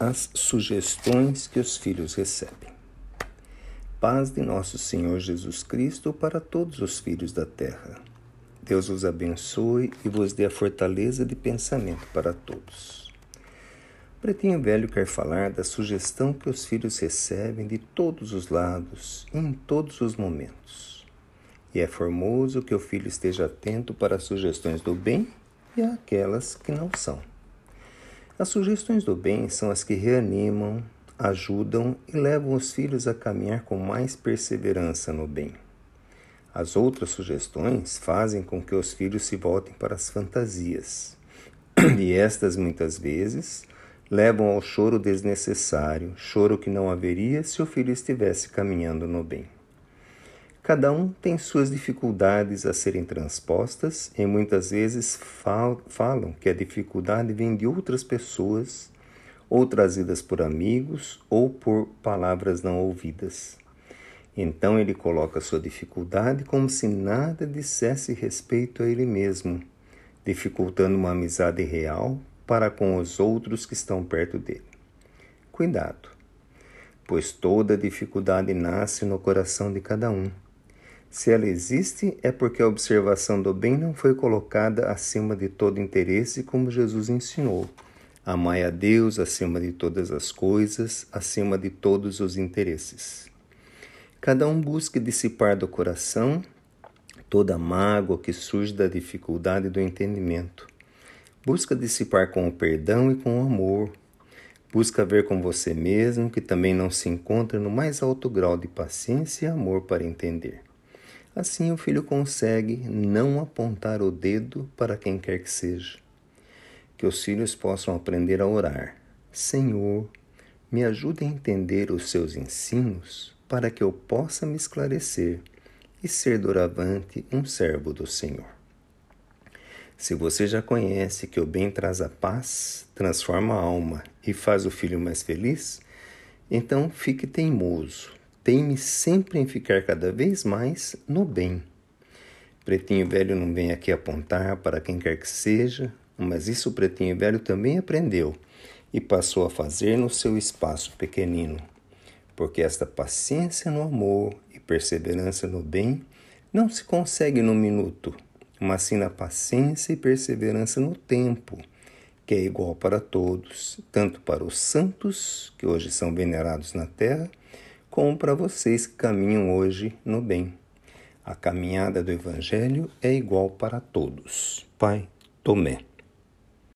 as sugestões que os filhos recebem. Paz de nosso Senhor Jesus Cristo para todos os filhos da terra. Deus os abençoe e vos dê a fortaleza de pensamento para todos. Pretinho Velho quer falar da sugestão que os filhos recebem de todos os lados e em todos os momentos. E é formoso que o filho esteja atento para as sugestões do bem e aquelas que não são. As sugestões do bem são as que reanimam, ajudam e levam os filhos a caminhar com mais perseverança no bem. As outras sugestões fazem com que os filhos se voltem para as fantasias. E estas, muitas vezes, levam ao choro desnecessário, choro que não haveria se o filho estivesse caminhando no bem. Cada um tem suas dificuldades a serem transpostas e muitas vezes falam que a dificuldade vem de outras pessoas, ou trazidas por amigos, ou por palavras não ouvidas. Então ele coloca sua dificuldade como se nada dissesse respeito a ele mesmo, dificultando uma amizade real para com os outros que estão perto dele. Cuidado, pois toda dificuldade nasce no coração de cada um se ela existe, é porque a observação do bem não foi colocada acima de todo interesse, como Jesus ensinou. Amai a Deus acima de todas as coisas, acima de todos os interesses. Cada um busca dissipar do coração toda mágoa que surge da dificuldade do entendimento. Busca dissipar com o perdão e com o amor. Busca ver com você mesmo que também não se encontra no mais alto grau de paciência e amor para entender. Assim o filho consegue não apontar o dedo para quem quer que seja. Que os filhos possam aprender a orar. Senhor, me ajude a entender os seus ensinos para que eu possa me esclarecer e ser doravante um servo do Senhor. Se você já conhece que o bem traz a paz, transforma a alma e faz o filho mais feliz, então fique teimoso, teime sempre em ficar cada vez mais no bem. Pretinho Velho não vem aqui apontar para quem quer que seja, mas isso o Pretinho Velho também aprendeu e passou a fazer no seu espaço pequenino. Porque esta paciência no amor e perseverança no bem não se consegue num minuto, mas sim na paciência e perseverança no tempo, que é igual para todos, tanto para os santos, que hoje são venerados na terra, como para vocês que caminham hoje no bem. A caminhada do Evangelho é igual para todos. Pai Tomé.